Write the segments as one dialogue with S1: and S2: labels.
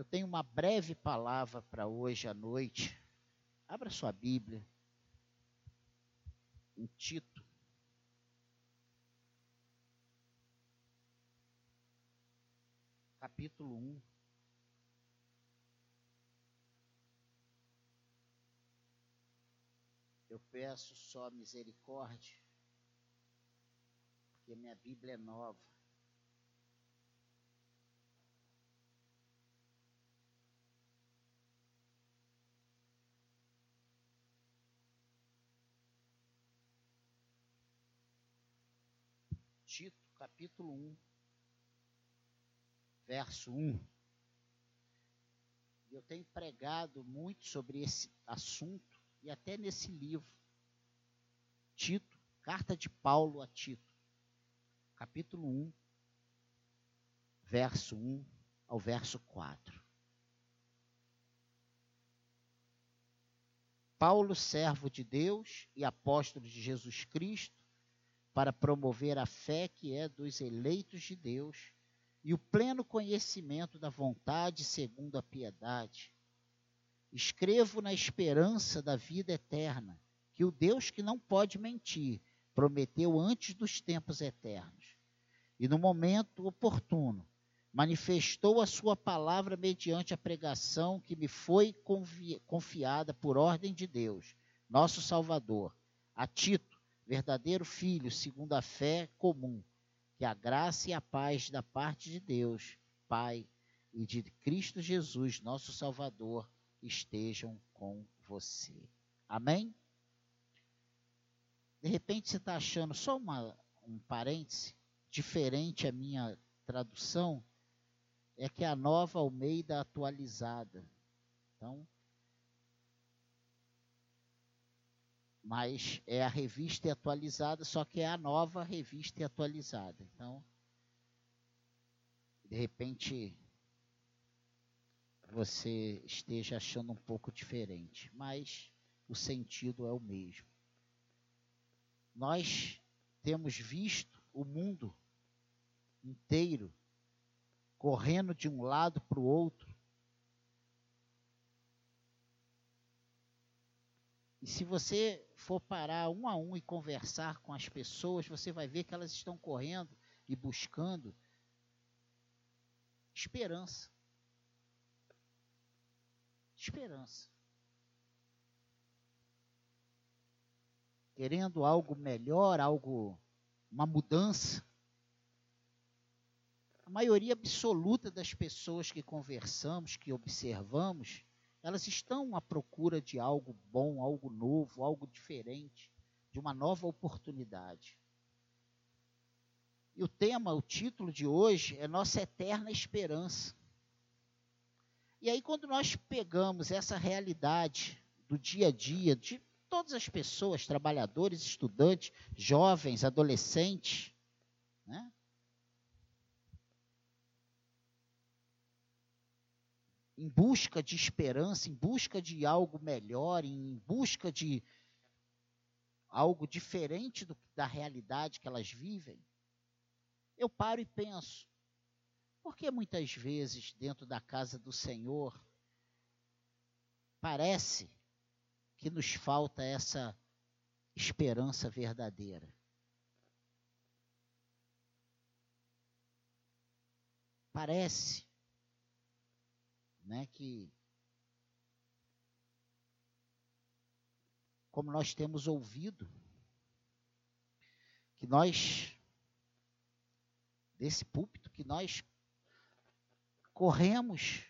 S1: Eu tenho uma breve palavra para hoje à noite. Abra sua Bíblia. Em Tito. Capítulo 1. Eu peço só misericórdia, porque minha Bíblia é nova. Tito, capítulo 1, verso 1. Eu tenho pregado muito sobre esse assunto e até nesse livro. Tito, carta de Paulo a Tito, capítulo 1, verso 1 ao verso 4. Paulo, servo de Deus e apóstolo de Jesus Cristo, para promover a fé que é dos eleitos de Deus e o pleno conhecimento da vontade segundo a piedade. Escrevo na esperança da vida eterna, que o Deus que não pode mentir prometeu antes dos tempos eternos. E no momento oportuno, manifestou a sua palavra mediante a pregação que me foi confiada por ordem de Deus, nosso Salvador, a Tito verdadeiro filho, segundo a fé comum, que a graça e a paz da parte de Deus, Pai, e de Cristo Jesus, nosso Salvador, estejam com você. Amém? De repente você está achando só uma, um parêntese, diferente a minha tradução, é que a nova Almeida atualizada. Então, mas é a revista atualizada, só que é a nova revista atualizada. Então, de repente, você esteja achando um pouco diferente, mas o sentido é o mesmo. Nós temos visto o mundo inteiro correndo de um lado para o outro, E se você for parar um a um e conversar com as pessoas, você vai ver que elas estão correndo e buscando esperança. Esperança. Querendo algo melhor, algo, uma mudança. A maioria absoluta das pessoas que conversamos, que observamos, elas estão à procura de algo bom, algo novo, algo diferente, de uma nova oportunidade. E o tema, o título de hoje é Nossa Eterna Esperança. E aí, quando nós pegamos essa realidade do dia a dia de todas as pessoas, trabalhadores, estudantes, jovens, adolescentes, né? Em busca de esperança, em busca de algo melhor, em busca de algo diferente do, da realidade que elas vivem, eu paro e penso: por que muitas vezes dentro da casa do Senhor parece que nos falta essa esperança verdadeira? Parece né, que como nós temos ouvido, que nós desse púlpito que nós corremos,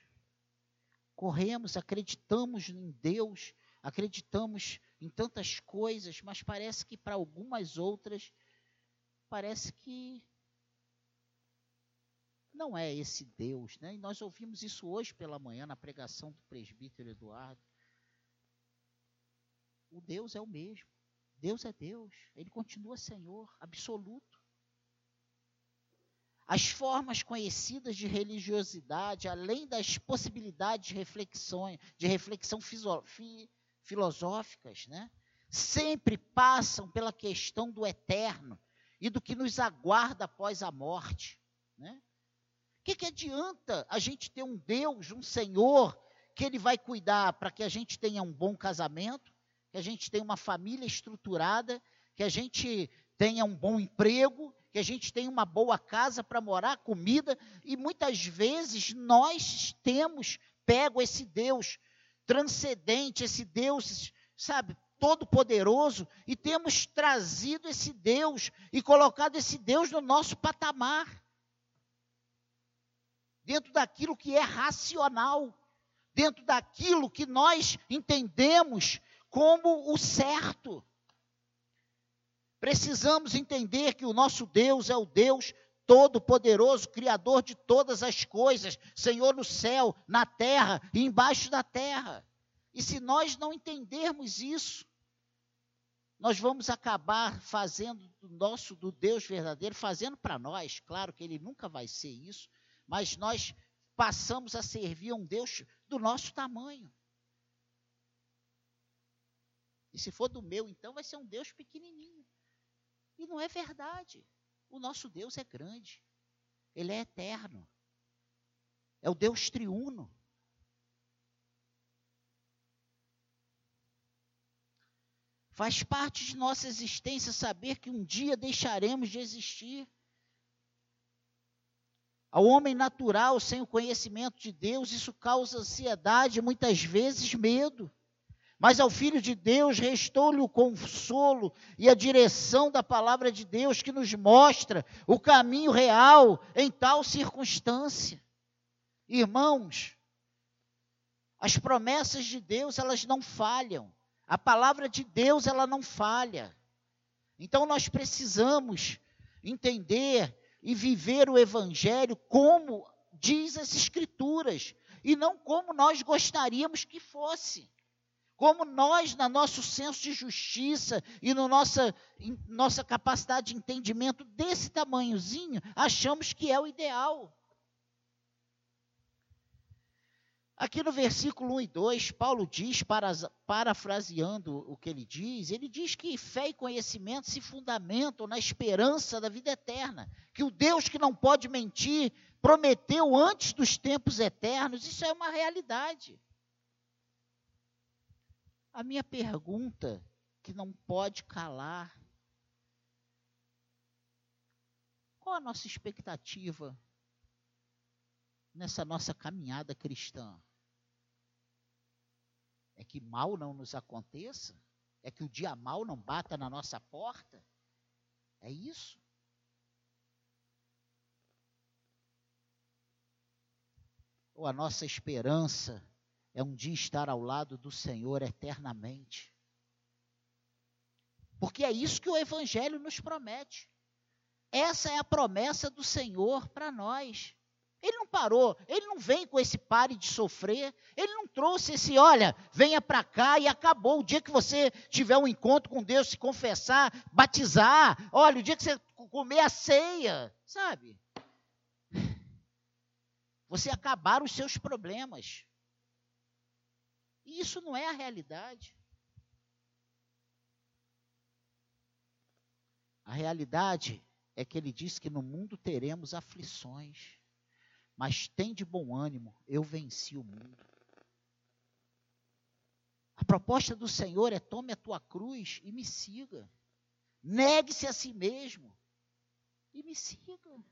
S1: corremos, acreditamos em Deus, acreditamos em tantas coisas, mas parece que para algumas outras parece que não é esse Deus, né? E nós ouvimos isso hoje pela manhã na pregação do presbítero Eduardo. O Deus é o mesmo. Deus é Deus. Ele continua Senhor absoluto. As formas conhecidas de religiosidade, além das possibilidades de reflexão, de reflexão filosóficas, né? sempre passam pela questão do eterno e do que nos aguarda após a morte. Né? O que, que adianta a gente ter um Deus, um Senhor, que Ele vai cuidar para que a gente tenha um bom casamento, que a gente tenha uma família estruturada, que a gente tenha um bom emprego, que a gente tenha uma boa casa para morar, comida, e muitas vezes nós temos pego esse Deus transcendente, esse Deus, sabe, todo-poderoso, e temos trazido esse Deus e colocado esse Deus no nosso patamar, dentro daquilo que é racional, dentro daquilo que nós entendemos como o certo. Precisamos entender que o nosso Deus é o Deus Todo-Poderoso, Criador de todas as coisas, Senhor no céu, na terra e embaixo da terra. E se nós não entendermos isso, nós vamos acabar fazendo do nosso, do Deus verdadeiro, fazendo para nós, claro que ele nunca vai ser isso, mas nós passamos a servir a um Deus do nosso tamanho. E se for do meu, então vai ser um Deus pequenininho. E não é verdade. O nosso Deus é grande. Ele é eterno. É o Deus triuno. Faz parte de nossa existência saber que um dia deixaremos de existir. Ao homem natural, sem o conhecimento de Deus, isso causa ansiedade e muitas vezes medo. Mas ao Filho de Deus restou-lhe o consolo e a direção da palavra de Deus que nos mostra o caminho real em tal circunstância. Irmãos, as promessas de Deus, elas não falham. A palavra de Deus, ela não falha. Então nós precisamos entender e viver o evangelho como diz as escrituras e não como nós gostaríamos que fosse como nós, na nosso senso de justiça e na no nossa, nossa capacidade de entendimento desse tamanhozinho, achamos que é o ideal. Aqui no versículo 1 e 2, Paulo diz, para, parafraseando o que ele diz, ele diz que fé e conhecimento se fundamentam na esperança da vida eterna, que o Deus que não pode mentir prometeu antes dos tempos eternos, isso é uma realidade. A minha pergunta, que não pode calar, qual a nossa expectativa nessa nossa caminhada cristã? É que mal não nos aconteça? É que o dia mal não bata na nossa porta? É isso? Ou a nossa esperança é um dia estar ao lado do Senhor eternamente. Porque é isso que o Evangelho nos promete. Essa é a promessa do Senhor para nós. Ele não parou, ele não vem com esse pare de sofrer, ele não trouxe esse, olha, venha para cá e acabou. O dia que você tiver um encontro com Deus, se confessar, batizar, olha, o dia que você comer a ceia, sabe? Você acabar os seus problemas. E isso não é a realidade. A realidade é que ele diz que no mundo teremos aflições, mas tem de bom ânimo, eu venci o mundo. A proposta do Senhor é: tome a tua cruz e me siga. Negue-se a si mesmo e me siga.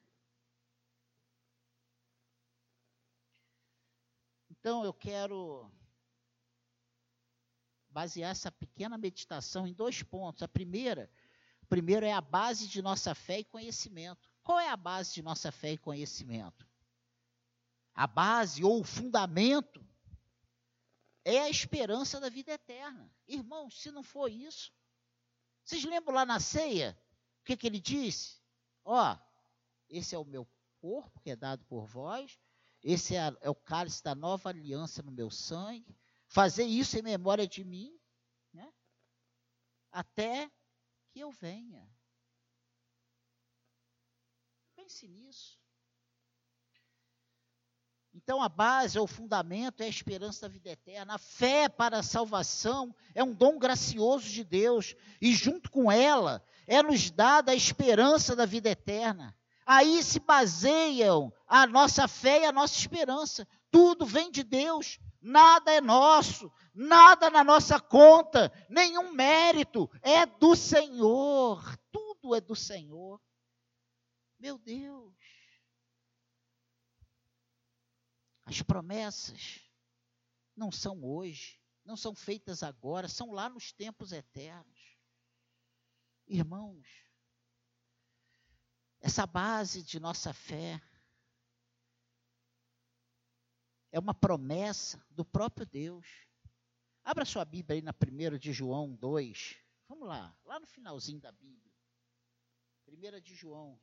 S1: Então eu quero basear essa pequena meditação em dois pontos. A primeira, primeiro é a base de nossa fé e conhecimento. Qual é a base de nossa fé e conhecimento? A base ou o fundamento é a esperança da vida eterna. Irmãos, se não for isso, vocês lembram lá na ceia? O que, que ele disse? Ó, oh, esse é o meu corpo que é dado por vós, esse é, é o cálice da nova aliança no meu sangue fazer isso em memória de mim, né? até que eu venha. Pense nisso. Então, a base, o fundamento é a esperança da vida eterna. A fé para a salvação é um dom gracioso de Deus, e junto com ela é nos dada a esperança da vida eterna. Aí se baseiam a nossa fé e a nossa esperança. Tudo vem de Deus, nada é nosso, nada na nossa conta, nenhum mérito, é do Senhor. Tudo é do Senhor. Meu Deus. As promessas não são hoje, não são feitas agora, são lá nos tempos eternos. Irmãos, essa base de nossa fé é uma promessa do próprio Deus. Abra sua Bíblia aí na 1 de João 2. Vamos lá, lá no finalzinho da Bíblia. 1 de João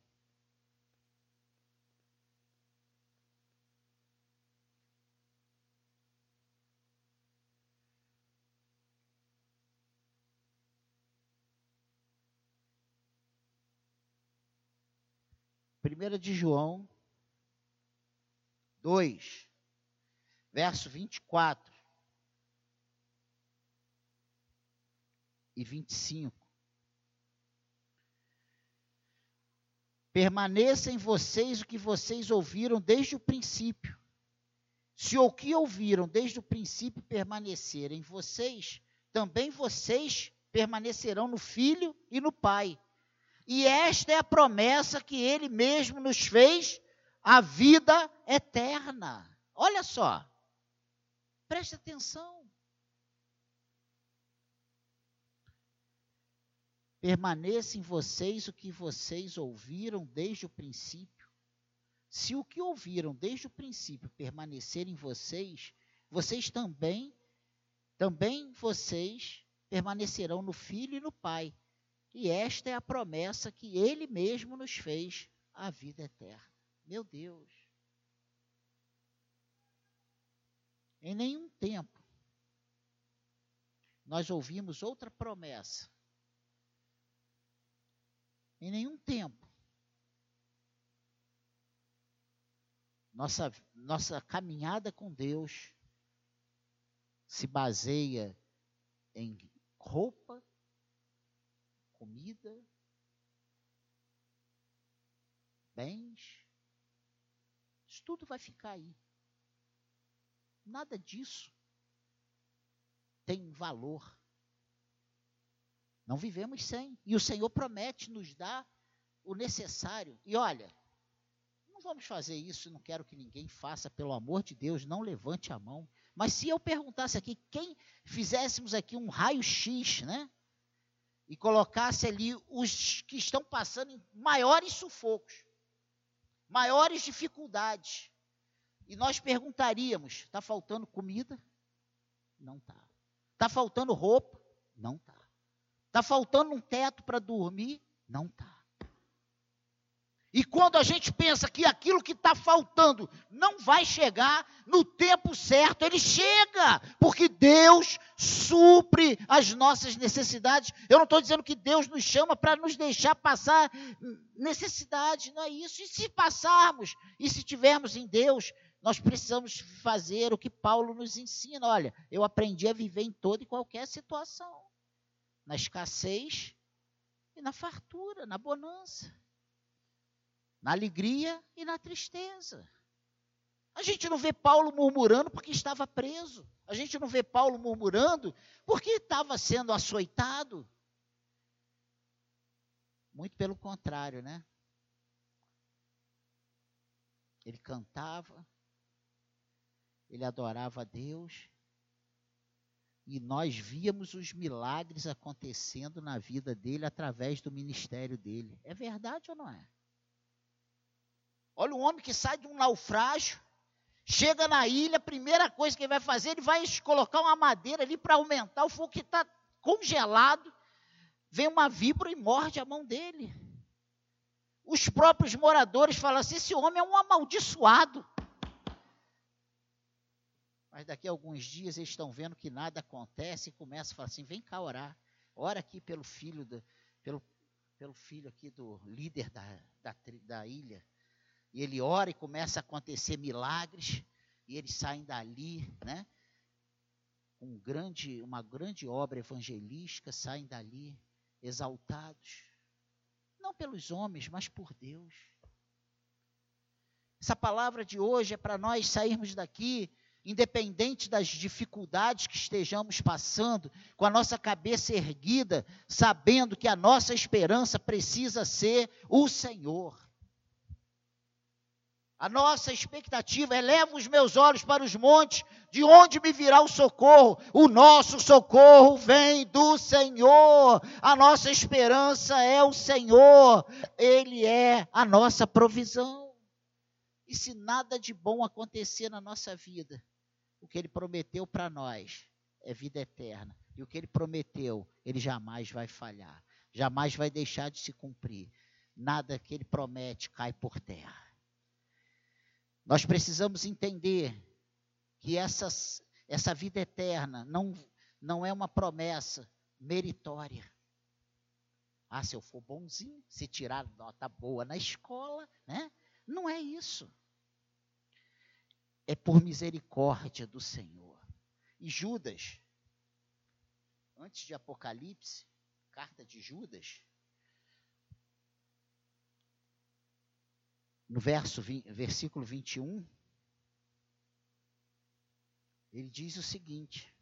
S1: 1 de João 2, verso 24 e 25. Permaneça em vocês o que vocês ouviram desde o princípio. Se o que ouviram desde o princípio permanecer em vocês, também vocês permanecerão no Filho e no Pai. E esta é a promessa que ele mesmo nos fez, a vida eterna. Olha só. Preste atenção. Permaneça em vocês o que vocês ouviram desde o princípio. Se o que ouviram desde o princípio permanecer em vocês, vocês também, também vocês permanecerão no Filho e no Pai. E esta é a promessa que ele mesmo nos fez, a vida eterna. Meu Deus. Em nenhum tempo nós ouvimos outra promessa. Em nenhum tempo. Nossa, nossa caminhada com Deus se baseia em roupa, comida, bens, isso tudo vai ficar aí. Nada disso tem valor. Não vivemos sem. E o Senhor promete nos dar o necessário. E olha, não vamos fazer isso, não quero que ninguém faça, pelo amor de Deus, não levante a mão. Mas se eu perguntasse aqui, quem fizéssemos aqui um raio-x, né? E colocasse ali os que estão passando em maiores sufocos, maiores dificuldades. E nós perguntaríamos: está faltando comida? Não está. Está faltando roupa? Não está. Está faltando um teto para dormir? Não está. E quando a gente pensa que aquilo que está faltando não vai chegar no tempo certo, ele chega, porque Deus supre as nossas necessidades. Eu não estou dizendo que Deus nos chama para nos deixar passar necessidade, não é isso. E se passarmos, e se tivermos em Deus, nós precisamos fazer o que Paulo nos ensina. Olha, eu aprendi a viver em toda e qualquer situação, na escassez e na fartura, na bonança na alegria e na tristeza. A gente não vê Paulo murmurando porque estava preso. A gente não vê Paulo murmurando porque estava sendo açoitado. Muito pelo contrário, né? Ele cantava, ele adorava a Deus, e nós víamos os milagres acontecendo na vida dele através do ministério dele. É verdade ou não é? Olha um homem que sai de um naufrágio, chega na ilha, a primeira coisa que ele vai fazer, ele vai colocar uma madeira ali para aumentar o fogo que está congelado. Vem uma víbora e morde a mão dele. Os próprios moradores falam assim: esse homem é um amaldiçoado. Mas daqui a alguns dias eles estão vendo que nada acontece e começam a falar assim: vem cá orar. Ora aqui pelo filho, do, pelo, pelo filho aqui do líder da, da, da ilha e ele ora e começa a acontecer milagres, e eles saem dali, né? Um grande, uma grande obra evangelística, saem dali exaltados, não pelos homens, mas por Deus. Essa palavra de hoje é para nós sairmos daqui, independente das dificuldades que estejamos passando, com a nossa cabeça erguida, sabendo que a nossa esperança precisa ser o Senhor. A nossa expectativa é leva os meus olhos para os montes, de onde me virá o socorro? O nosso socorro vem do Senhor. A nossa esperança é o Senhor. Ele é a nossa provisão. E se nada de bom acontecer na nossa vida, o que ele prometeu para nós é vida eterna. E o que ele prometeu, ele jamais vai falhar, jamais vai deixar de se cumprir. Nada que ele promete cai por terra. Nós precisamos entender que essa, essa vida eterna não, não é uma promessa meritória. Ah, se eu for bonzinho, se tirar nota boa na escola, né? Não é isso. É por misericórdia do Senhor. E Judas, antes de Apocalipse, carta de Judas, no verso, versículo 21, ele diz o seguinte: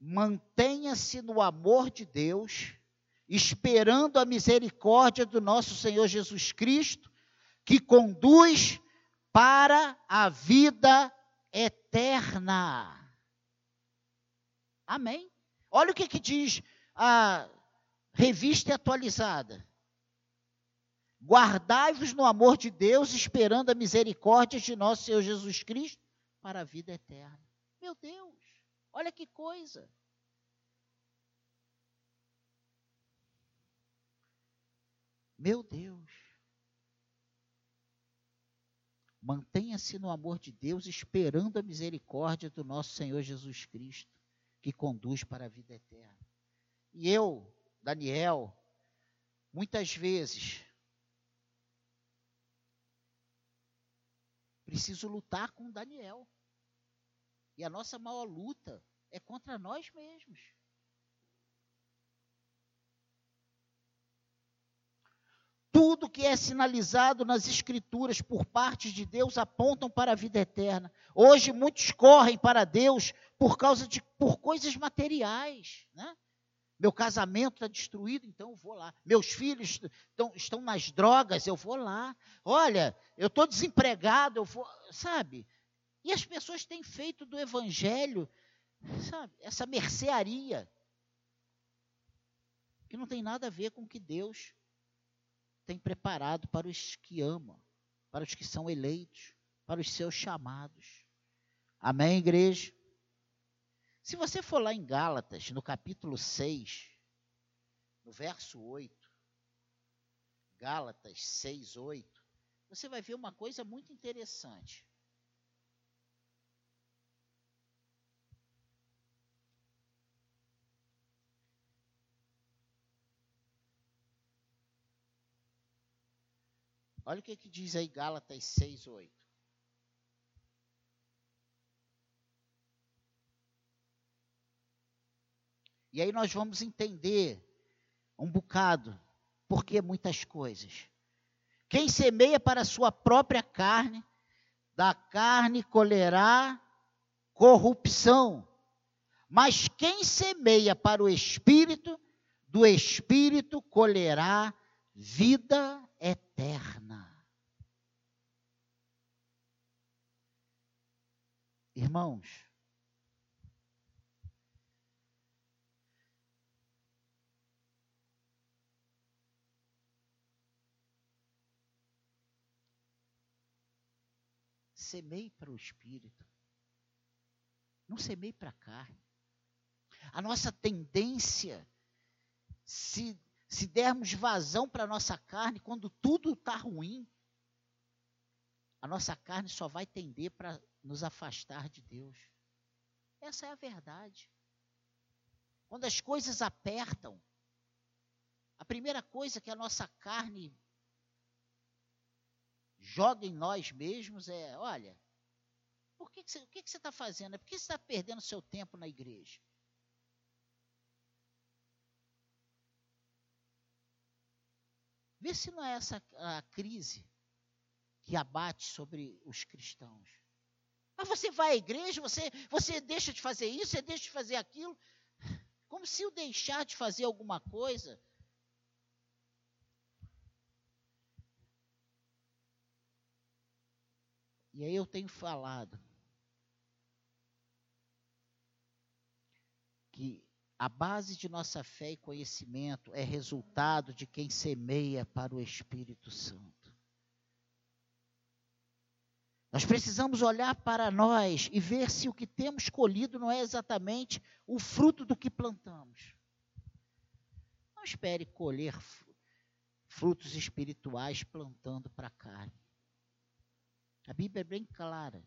S1: Mantenha-se no amor de Deus, esperando a misericórdia do nosso Senhor Jesus Cristo, que conduz para a vida eterna. Amém? Olha o que, que diz a revista atualizada. Guardai-vos no amor de Deus, esperando a misericórdia de nosso Senhor Jesus Cristo para a vida eterna. Meu Deus, olha que coisa. Meu Deus. Mantenha-se no amor de Deus, esperando a misericórdia do nosso Senhor Jesus Cristo, que conduz para a vida eterna. E eu, Daniel, muitas vezes preciso lutar com Daniel. E a nossa maior luta é contra nós mesmos. Tudo que é sinalizado nas Escrituras por parte de Deus apontam para a vida eterna. Hoje muitos correm para Deus por causa de por coisas materiais, né? Meu casamento está destruído, então eu vou lá. Meus filhos estão, estão nas drogas, eu vou lá. Olha, eu estou desempregado, eu vou, sabe? E as pessoas têm feito do Evangelho, sabe, essa mercearia, que não tem nada a ver com o que Deus tem preparado para os que amam, para os que são eleitos, para os seus chamados. Amém, igreja? Se você for lá em Gálatas, no capítulo 6, no verso 8, Gálatas 6, 8, você vai ver uma coisa muito interessante. Olha o que, que diz aí Gálatas 6, 8. E aí nós vamos entender um bocado, porque muitas coisas. Quem semeia para a sua própria carne, da carne colherá corrupção. Mas quem semeia para o espírito, do espírito colherá vida eterna. Irmãos, semeie para o espírito, não semeie para a carne. A nossa tendência, se se dermos vazão para a nossa carne, quando tudo está ruim, a nossa carne só vai tender para nos afastar de Deus. Essa é a verdade. Quando as coisas apertam, a primeira coisa que a nossa carne joga em nós mesmos é: olha, Por que, que você, o que, que você está fazendo? É porque você está perdendo seu tempo na igreja. Vê se não é essa a crise que abate sobre os cristãos. Mas você vai à igreja, você, você deixa de fazer isso, você deixa de fazer aquilo. Como se o deixar de fazer alguma coisa. E aí eu tenho falado que a base de nossa fé e conhecimento é resultado de quem semeia para o Espírito Santo. Nós precisamos olhar para nós e ver se o que temos colhido não é exatamente o fruto do que plantamos. Não espere colher frutos espirituais plantando para a carne. A Bíblia é bem clara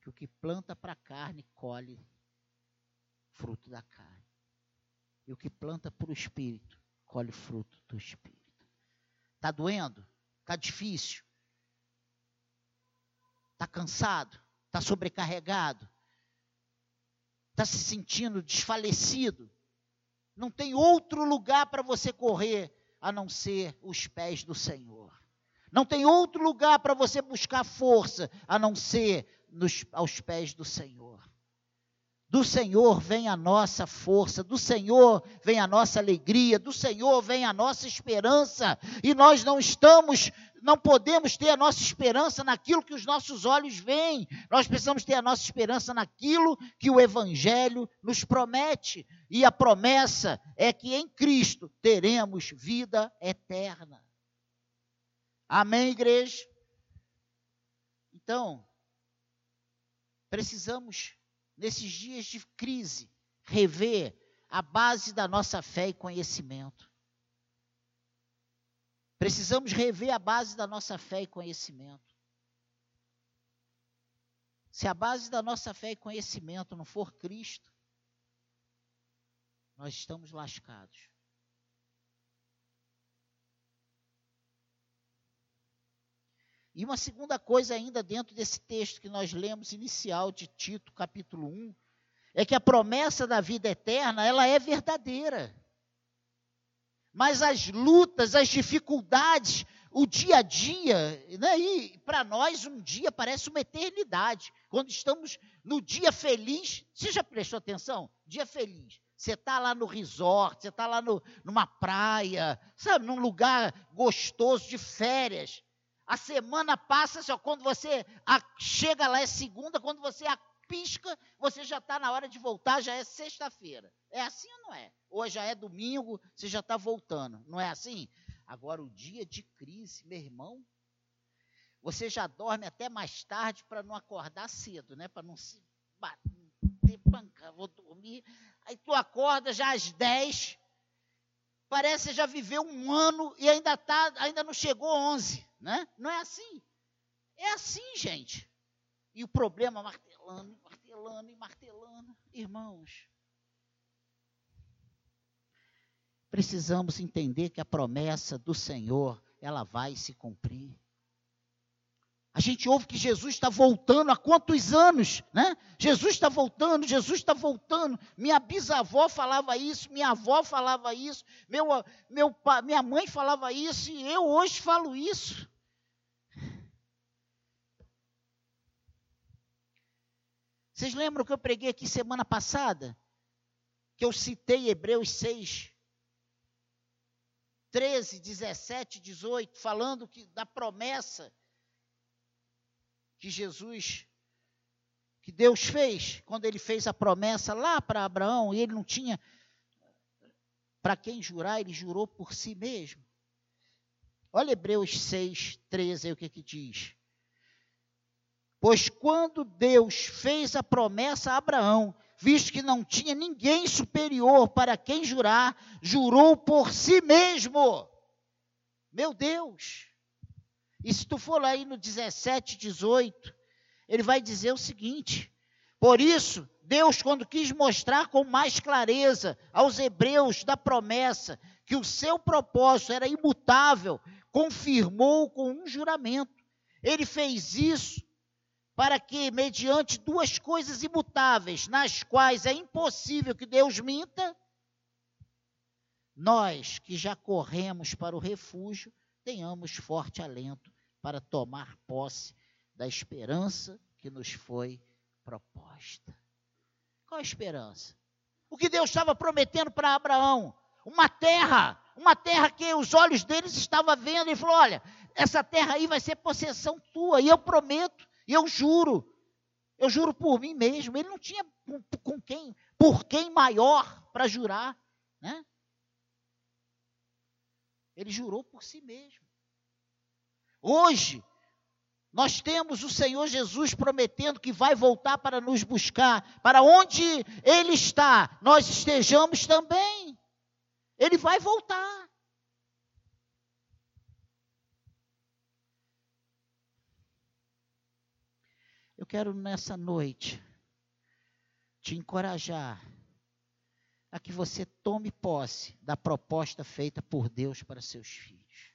S1: que o que planta para a carne colhe fruto da carne. E o que planta para o espírito, colhe fruto do espírito. Está doendo? Está difícil? Está cansado? Está sobrecarregado? Está se sentindo desfalecido? Não tem outro lugar para você correr a não ser os pés do Senhor. Não tem outro lugar para você buscar força a não ser nos, aos pés do Senhor. Do Senhor vem a nossa força, do Senhor vem a nossa alegria, do Senhor vem a nossa esperança, e nós não estamos, não podemos ter a nossa esperança naquilo que os nossos olhos veem, nós precisamos ter a nossa esperança naquilo que o Evangelho nos promete, e a promessa é que em Cristo teremos vida eterna. Amém, igreja? Então, precisamos nesses dias de crise, rever a base da nossa fé e conhecimento. Precisamos rever a base da nossa fé e conhecimento. Se a base da nossa fé e conhecimento não for Cristo, nós estamos lascados. E uma segunda coisa ainda dentro desse texto que nós lemos inicial de Tito, capítulo 1, é que a promessa da vida eterna, ela é verdadeira. Mas as lutas, as dificuldades, o dia a dia, né, e para nós um dia parece uma eternidade. Quando estamos no dia feliz, você já prestou atenção? Dia feliz. Você está lá no resort, você está lá no, numa praia, sabe, num lugar gostoso de férias. A semana passa, só quando você chega lá é segunda, quando você a pisca, você já está na hora de voltar, já é sexta-feira. É assim ou não é? Hoje já é domingo, você já está voltando. Não é assim? Agora, o dia de crise, meu irmão, você já dorme até mais tarde para não acordar cedo, né? Para não se bater, vou dormir. Aí tu acorda já às 10, parece já viveu um ano e ainda, tá, ainda não chegou 11 né? Não é assim. É assim, gente. E o problema martelando, martelando e martelando. Irmãos, precisamos entender que a promessa do Senhor, ela vai se cumprir. A gente ouve que Jesus está voltando há quantos anos, né? Jesus está voltando, Jesus está voltando. Minha bisavó falava isso, minha avó falava isso, meu, meu, minha mãe falava isso e eu hoje falo isso. Vocês lembram que eu preguei aqui semana passada? Que eu citei Hebreus 6, 13, 17, 18, falando que, da promessa que Jesus, que Deus fez, quando ele fez a promessa lá para Abraão, e ele não tinha para quem jurar, ele jurou por si mesmo. Olha Hebreus 6, 13, o que que diz. Pois quando Deus fez a promessa a Abraão, visto que não tinha ninguém superior para quem jurar, jurou por si mesmo. Meu Deus! E se tu for lá aí no 17, 18, ele vai dizer o seguinte: Por isso, Deus, quando quis mostrar com mais clareza aos hebreus da promessa que o seu propósito era imutável, confirmou com um juramento. Ele fez isso para que, mediante duas coisas imutáveis, nas quais é impossível que Deus minta, nós que já corremos para o refúgio, tenhamos forte alento para tomar posse da esperança que nos foi proposta. Qual a esperança? O que Deus estava prometendo para Abraão? Uma terra, uma terra que os olhos deles estavam vendo. Ele falou: Olha, essa terra aí vai ser possessão tua, e eu prometo e eu juro, eu juro por mim mesmo. Ele não tinha com quem, por quem maior para jurar, né? Ele jurou por si mesmo. Hoje, nós temos o Senhor Jesus prometendo que vai voltar para nos buscar, para onde Ele está, nós estejamos também. Ele vai voltar. Eu quero nessa noite te encorajar a que você tome posse da proposta feita por Deus para seus filhos.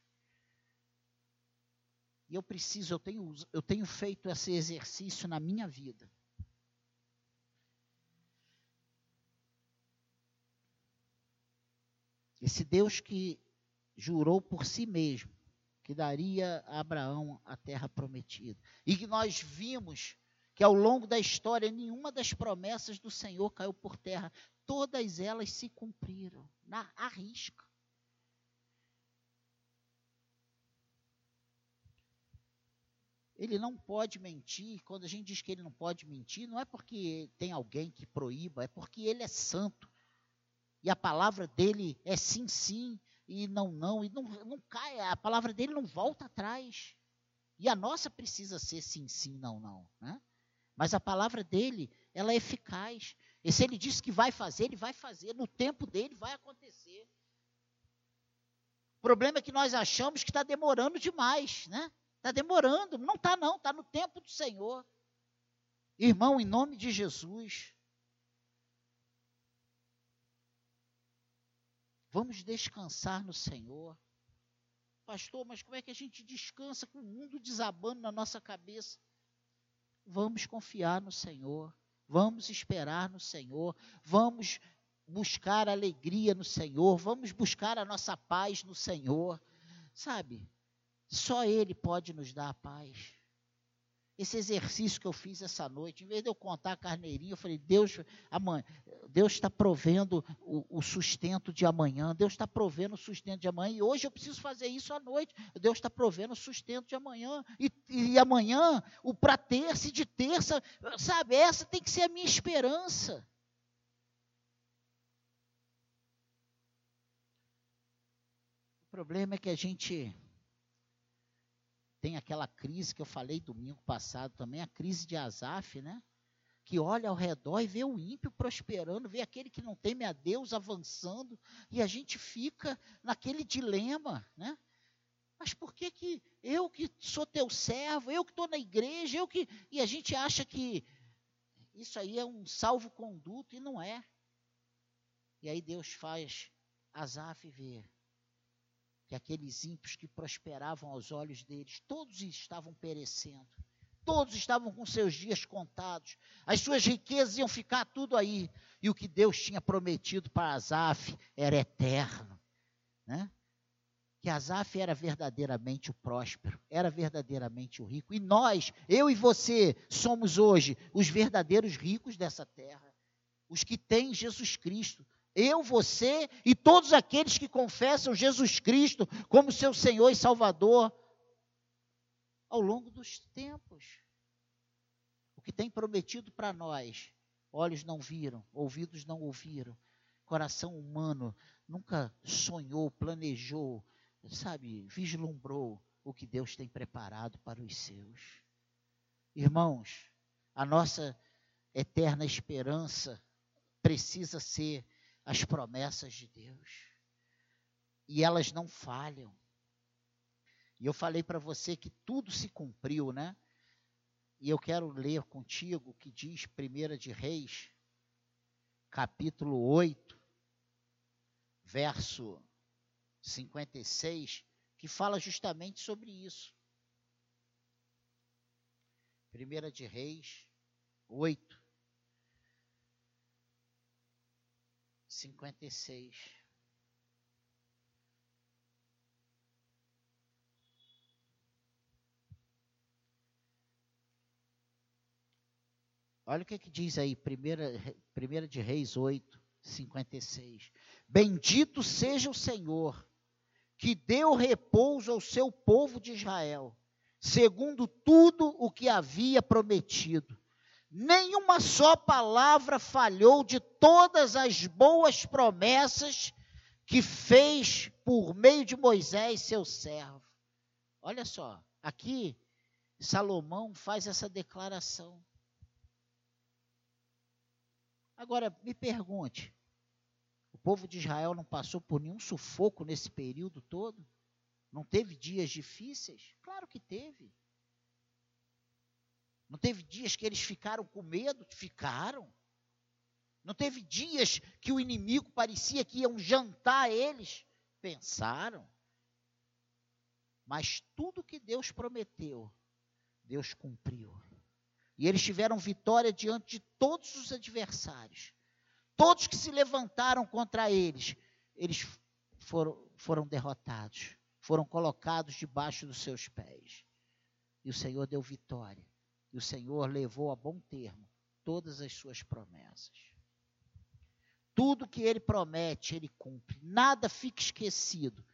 S1: E eu preciso, eu tenho, eu tenho feito esse exercício na minha vida. Esse Deus que jurou por si mesmo que daria a Abraão a terra prometida. E que nós vimos que ao longo da história nenhuma das promessas do Senhor caiu por terra, todas elas se cumpriram, na à risca. Ele não pode mentir. Quando a gente diz que ele não pode mentir, não é porque tem alguém que proíba, é porque ele é santo. E a palavra dele é sim, sim e não, não, e não, não cai, a palavra dele não volta atrás. E a nossa precisa ser sim, sim, não, não. Né? Mas a palavra dele, ela é eficaz. E se ele disse que vai fazer, ele vai fazer. No tempo dele vai acontecer. O problema é que nós achamos que está demorando demais, né? Está demorando. Não está, não. Está no tempo do Senhor. Irmão, em nome de Jesus, Vamos descansar no Senhor. Pastor, mas como é que a gente descansa com o mundo desabando na nossa cabeça? Vamos confiar no Senhor. Vamos esperar no Senhor. Vamos buscar alegria no Senhor. Vamos buscar a nossa paz no Senhor. Sabe? Só Ele pode nos dar a paz esse exercício que eu fiz essa noite, em vez de eu contar a carneirinha, eu falei, Deus, amanhã, Deus está provendo o, o, sustento de amanhã, Deus está provendo o sustento de amanhã, e hoje eu preciso fazer isso à noite, Deus está provendo o sustento de amanhã, e, e amanhã, o para terça e de terça, sabe, essa tem que ser a minha esperança. O problema é que a gente tem aquela crise que eu falei domingo passado também, a crise de Azaf, né? Que olha ao redor e vê o ímpio prosperando, vê aquele que não teme a Deus avançando, e a gente fica naquele dilema, né? Mas por que que eu que sou teu servo, eu que estou na igreja, eu que. E a gente acha que isso aí é um salvo-conduto, e não é. E aí Deus faz Azaf ver que aqueles ímpios que prosperavam aos olhos deles, todos estavam perecendo. Todos estavam com seus dias contados. As suas riquezas iam ficar tudo aí. E o que Deus tinha prometido para Asaf era eterno. Né? Que Asaf era verdadeiramente o próspero, era verdadeiramente o rico. E nós, eu e você, somos hoje os verdadeiros ricos dessa terra. Os que têm Jesus Cristo, eu, você e todos aqueles que confessam Jesus Cristo como seu Senhor e Salvador ao longo dos tempos. O que tem prometido para nós, olhos não viram, ouvidos não ouviram, coração humano nunca sonhou, planejou, sabe, vislumbrou o que Deus tem preparado para os seus. Irmãos, a nossa eterna esperança precisa ser as promessas de Deus. E elas não falham. E eu falei para você que tudo se cumpriu, né? E eu quero ler contigo o que diz 1 de Reis, capítulo 8, verso 56, que fala justamente sobre isso. Primeira de Reis 8, 56. Olha o que, que diz aí, primeira, primeira de Reis 8, 56. Bendito seja o Senhor, que deu repouso ao seu povo de Israel, segundo tudo o que havia prometido. Nenhuma só palavra falhou de todas as boas promessas que fez por meio de Moisés, seu servo. Olha só, aqui Salomão faz essa declaração. Agora, me pergunte: o povo de Israel não passou por nenhum sufoco nesse período todo? Não teve dias difíceis? Claro que teve. Não teve dias que eles ficaram com medo? Ficaram. Não teve dias que o inimigo parecia que iam jantar eles? Pensaram. Mas tudo que Deus prometeu, Deus cumpriu. E eles tiveram vitória diante de todos os adversários. Todos que se levantaram contra eles, eles foram, foram derrotados, foram colocados debaixo dos seus pés. E o Senhor deu vitória. E o Senhor levou a bom termo todas as suas promessas. Tudo que ele promete, ele cumpre. Nada fica esquecido.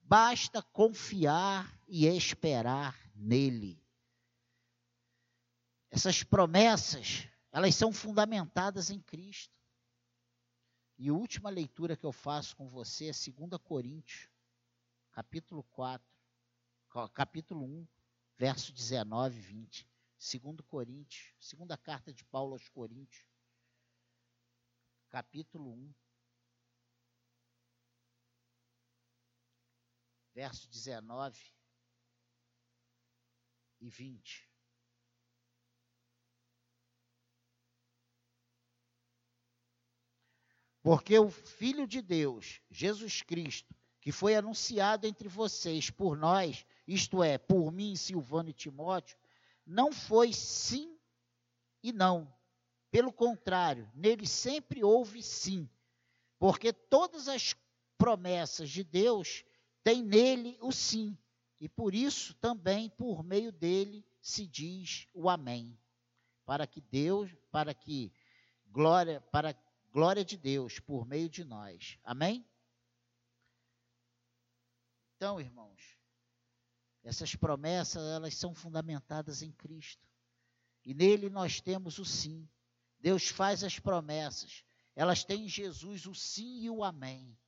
S1: Basta confiar e esperar nele. Essas promessas, elas são fundamentadas em Cristo. E a última leitura que eu faço com você é 2 Coríntios, capítulo 4, capítulo 1, verso 19 e 20. 2 Coríntios, segunda carta de Paulo aos Coríntios, capítulo 1, verso 19 e 20. Porque o Filho de Deus, Jesus Cristo, que foi anunciado entre vocês por nós, isto é, por mim, Silvano e Timóteo, não foi sim e não. Pelo contrário, nele sempre houve sim. Porque todas as promessas de Deus têm nele o sim. E por isso também por meio dele se diz o amém. Para que Deus, para que glória, para glória de Deus por meio de nós. Amém? Então, irmãos, essas promessas, elas são fundamentadas em Cristo. E nele nós temos o sim. Deus faz as promessas. Elas têm em Jesus o sim e o amém.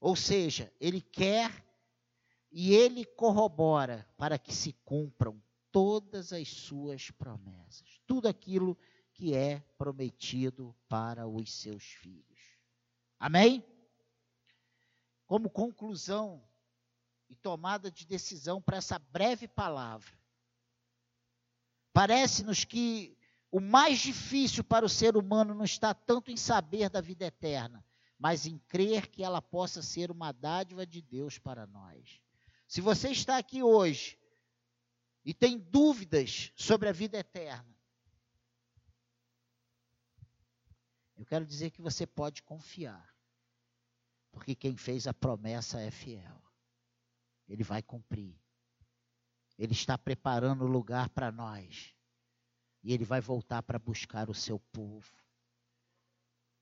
S1: Ou seja, ele quer e ele corrobora para que se cumpram todas as suas promessas. Tudo aquilo que é prometido para os seus filhos. Amém? Como conclusão e tomada de decisão para essa breve palavra, parece-nos que o mais difícil para o ser humano não está tanto em saber da vida eterna, mas em crer que ela possa ser uma dádiva de Deus para nós. Se você está aqui hoje e tem dúvidas sobre a vida eterna, Eu quero dizer que você pode confiar, porque quem fez a promessa é fiel. Ele vai cumprir. Ele está preparando o lugar para nós. E ele vai voltar para buscar o seu povo.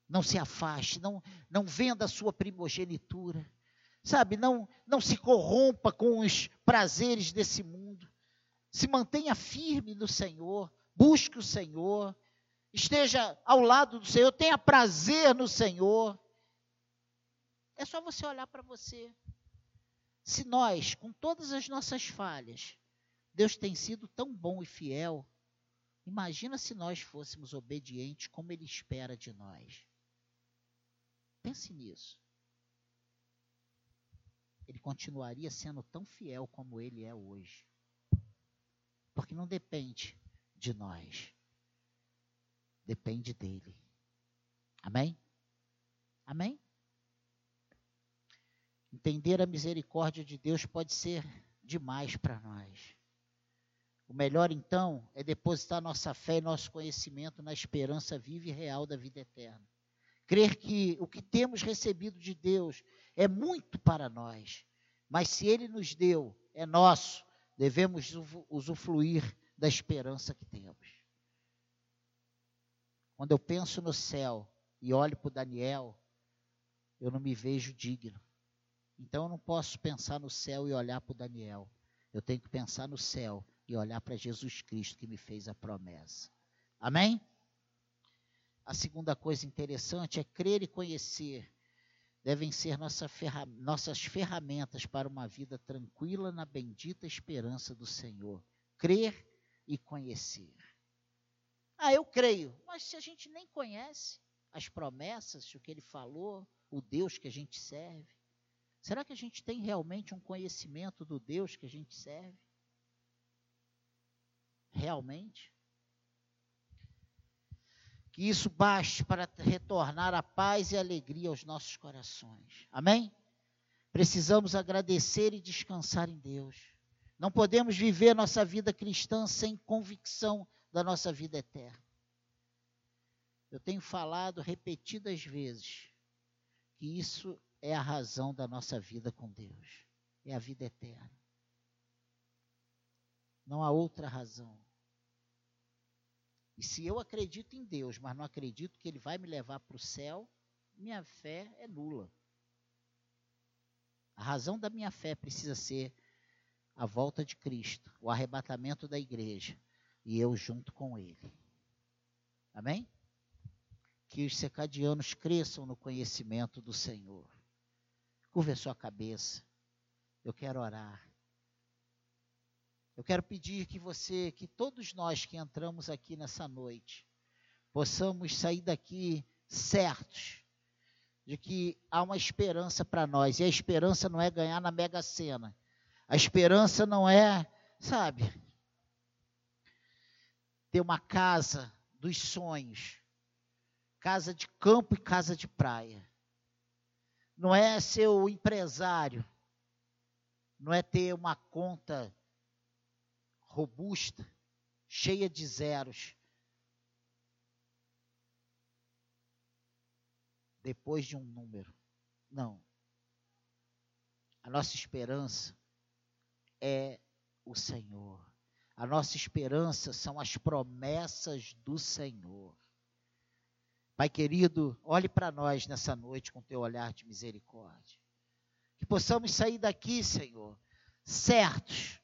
S1: Não se afaste, não, não venda a sua primogenitura. Sabe, não, não se corrompa com os prazeres desse mundo. Se mantenha firme no Senhor, busque o Senhor, esteja ao lado do Senhor, tenha prazer no Senhor. É só você olhar para você. Se nós, com todas as nossas falhas, Deus tem sido tão bom e fiel, imagina se nós fôssemos obedientes como Ele espera de nós. Pense nisso. Ele continuaria sendo tão fiel como Ele é hoje. Porque não depende de nós depende dele. Amém? Amém? Entender a misericórdia de Deus pode ser demais para nós. O melhor, então, é depositar nossa fé e nosso conhecimento na esperança viva e real da vida eterna. Crer que o que temos recebido de Deus é muito para nós, mas se Ele nos deu, é nosso, devemos usufruir da esperança que temos. Quando eu penso no céu e olho para Daniel, eu não me vejo digno. Então eu não posso pensar no céu e olhar para Daniel. Eu tenho que pensar no céu e olhar para Jesus Cristo que me fez a promessa. Amém? A segunda coisa interessante é crer e conhecer. Devem ser nossa ferra nossas ferramentas para uma vida tranquila na bendita esperança do Senhor. Crer e conhecer. Ah, eu creio, mas se a gente nem conhece as promessas, o que ele falou, o Deus que a gente serve, será que a gente tem realmente um conhecimento do Deus que a gente serve? Realmente? Que isso baste para retornar a paz e a alegria aos nossos corações. Amém? Precisamos agradecer e descansar em Deus. Não podemos viver nossa vida cristã sem convicção da nossa vida eterna. Eu tenho falado repetidas vezes que isso é a razão da nossa vida com Deus. É a vida eterna. Não há outra razão. E se eu acredito em Deus, mas não acredito que Ele vai me levar para o céu, minha fé é nula. A razão da minha fé precisa ser a volta de Cristo, o arrebatamento da igreja e eu junto com Ele. Amém? Que os secadianos cresçam no conhecimento do Senhor. Curva sua cabeça. Eu quero orar. Eu quero pedir que você, que todos nós que entramos aqui nessa noite, possamos sair daqui certos de que há uma esperança para nós. E a esperança não é ganhar na Mega Sena. A esperança não é, sabe, ter uma casa dos sonhos, casa de campo e casa de praia. Não é ser o empresário, não é ter uma conta robusta, cheia de zeros. Depois de um número. Não. A nossa esperança é o Senhor. A nossa esperança são as promessas do Senhor. Pai querido, olhe para nós nessa noite com teu olhar de misericórdia. Que possamos sair daqui, Senhor, certos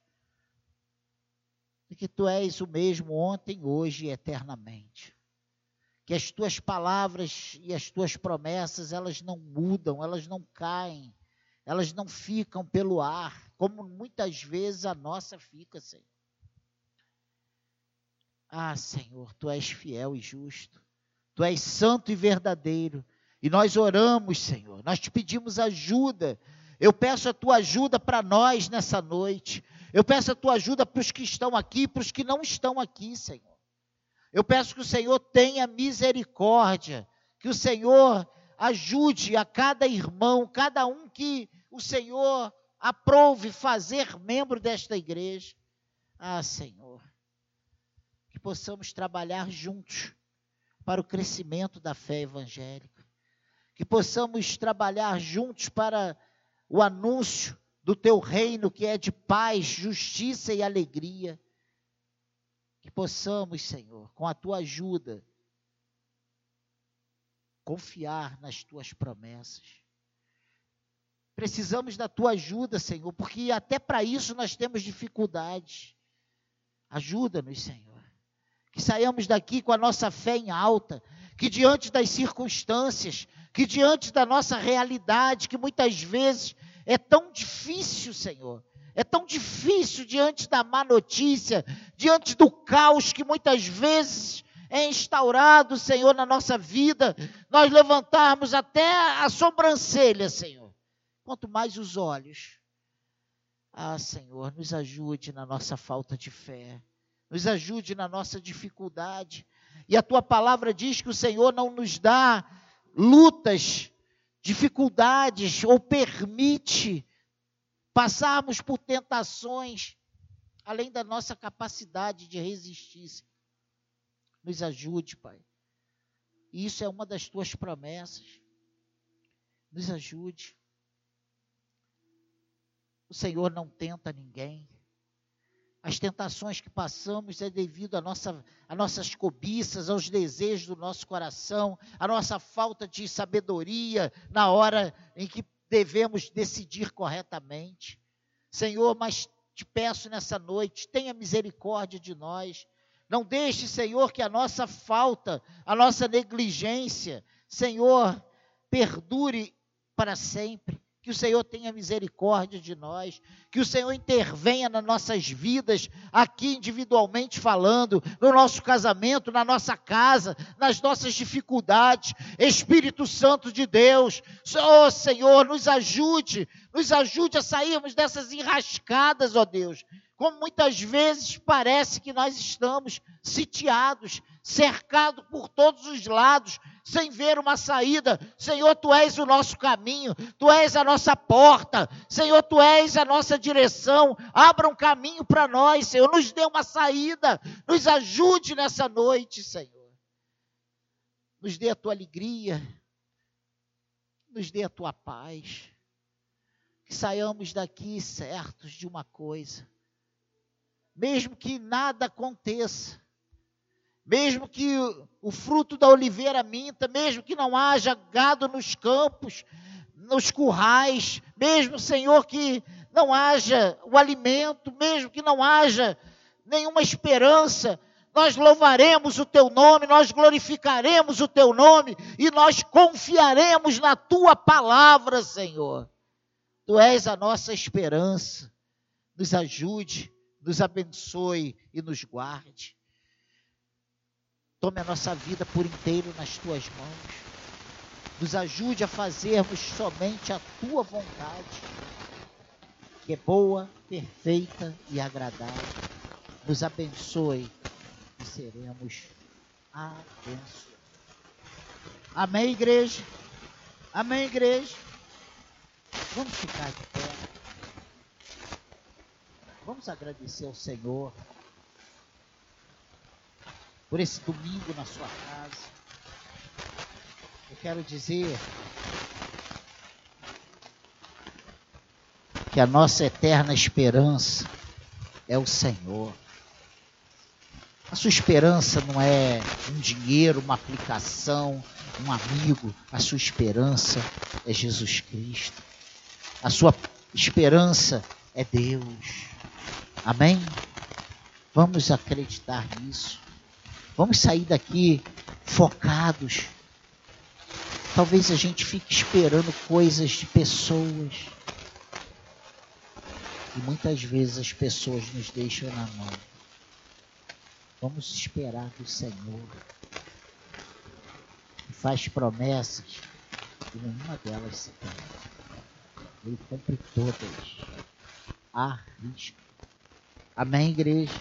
S1: de que tu és o mesmo ontem, hoje e eternamente. Que as tuas palavras e as tuas promessas, elas não mudam, elas não caem, elas não ficam pelo ar, como muitas vezes a nossa fica, Senhor. Ah, Senhor, tu és fiel e justo, tu és santo e verdadeiro, e nós oramos, Senhor, nós te pedimos ajuda. Eu peço a tua ajuda para nós nessa noite. Eu peço a tua ajuda para os que estão aqui, para os que não estão aqui, Senhor. Eu peço que o Senhor tenha misericórdia, que o Senhor ajude a cada irmão, cada um que o Senhor aprove fazer membro desta igreja. Ah, Senhor, que possamos trabalhar juntos para o crescimento da fé evangélica, que possamos trabalhar juntos para o anúncio do teu reino que é de paz, justiça e alegria. Que possamos, Senhor, com a tua ajuda, confiar nas tuas promessas. Precisamos da tua ajuda, Senhor, porque até para isso nós temos dificuldades. Ajuda-nos, Senhor. Que saiamos daqui com a nossa fé em alta, que diante das circunstâncias, que diante da nossa realidade, que muitas vezes é tão difícil, Senhor. É tão difícil diante da má notícia, diante do caos que muitas vezes é instaurado, Senhor, na nossa vida, nós levantarmos até a sobrancelha, Senhor. Quanto mais os olhos. Ah, Senhor, nos ajude na nossa falta de fé. Nos ajude na nossa dificuldade. E a tua palavra diz que o Senhor não nos dá lutas dificuldades ou permite passarmos por tentações além da nossa capacidade de resistir. Nos ajude, Pai. E isso é uma das tuas promessas. Nos ajude. O Senhor não tenta ninguém. As tentações que passamos é devido à nossa, às nossas cobiças, aos desejos do nosso coração, à nossa falta de sabedoria na hora em que devemos decidir corretamente. Senhor, mas te peço nessa noite, tenha misericórdia de nós. Não deixe, Senhor, que a nossa falta, a nossa negligência, Senhor, perdure para sempre que o Senhor tenha misericórdia de nós, que o Senhor intervenha nas nossas vidas, aqui individualmente falando, no nosso casamento, na nossa casa, nas nossas dificuldades. Espírito Santo de Deus, oh Senhor, nos ajude, nos ajude a sairmos dessas enrascadas, ó Deus. Como muitas vezes parece que nós estamos sitiados, cercados por todos os lados, sem ver uma saída. Senhor, tu és o nosso caminho, tu és a nossa porta, Senhor, tu és a nossa direção. Abra um caminho para nós, Senhor, nos dê uma saída, nos ajude nessa noite, Senhor. Nos dê a tua alegria, nos dê a tua paz. Que saiamos daqui certos de uma coisa. Mesmo que nada aconteça, mesmo que o fruto da oliveira minta, mesmo que não haja gado nos campos, nos currais, mesmo, Senhor, que não haja o alimento, mesmo que não haja nenhuma esperança, nós louvaremos o teu nome, nós glorificaremos o teu nome e nós confiaremos na tua palavra, Senhor. Tu és a nossa esperança. Nos ajude, nos abençoe e nos guarde. Tome a nossa vida por inteiro nas tuas mãos. Nos ajude a fazermos somente a tua vontade, que é boa, perfeita e agradável. Nos abençoe e seremos abençoados. Amém, igreja? Amém, igreja? Vamos ficar de pé. Vamos agradecer ao Senhor por esse domingo na sua casa. Eu quero dizer que a nossa eterna esperança é o Senhor. A sua esperança não é um dinheiro, uma aplicação, um amigo. A sua esperança é Jesus Cristo. A sua esperança é Deus. Amém? Vamos acreditar nisso. Vamos sair daqui focados. Talvez a gente fique esperando coisas de pessoas. E muitas vezes as pessoas nos deixam na mão. Vamos esperar do Senhor. Que faz promessas e nenhuma delas se perde. Ele cumpre todas. Arrisca. Amém, igreja?